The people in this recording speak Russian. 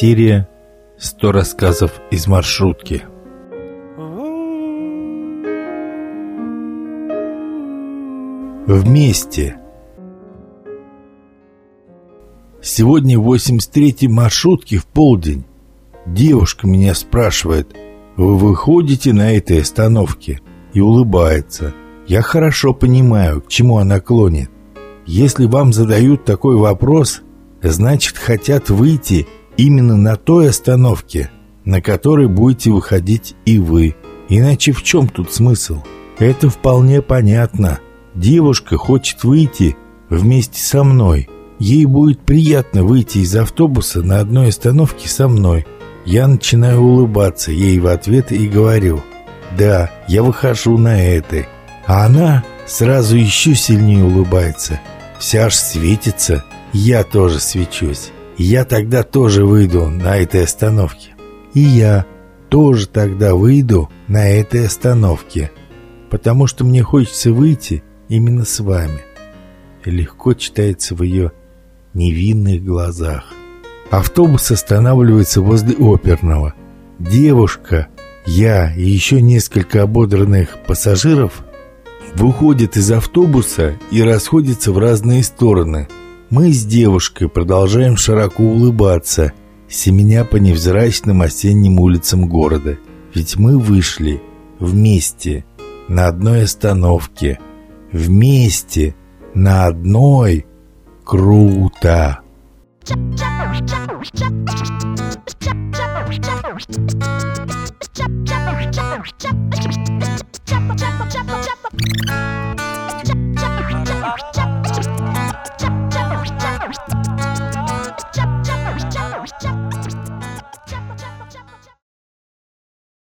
Серия «100 рассказов из маршрутки». Вместе. Сегодня 83-й маршрутки в полдень. Девушка меня спрашивает, вы выходите на этой остановке? И улыбается. Я хорошо понимаю, к чему она клонит. Если вам задают такой вопрос, значит хотят выйти именно на той остановке, на которой будете выходить и вы. Иначе в чем тут смысл? Это вполне понятно. Девушка хочет выйти вместе со мной. Ей будет приятно выйти из автобуса на одной остановке со мной. Я начинаю улыбаться ей в ответ и говорю «Да, я выхожу на этой». А она сразу еще сильнее улыбается. Вся аж светится. Я тоже свечусь. Я тогда тоже выйду на этой остановке. И я тоже тогда выйду на этой остановке. Потому что мне хочется выйти именно с вами. Легко читается в ее невинных глазах. Автобус останавливается возле оперного. Девушка, я и еще несколько ободранных пассажиров выходят из автобуса и расходятся в разные стороны. Мы с девушкой продолжаем широко улыбаться, семеня по невзрачным осенним улицам города. Ведь мы вышли вместе на одной остановке – вместе на одной круто. Thank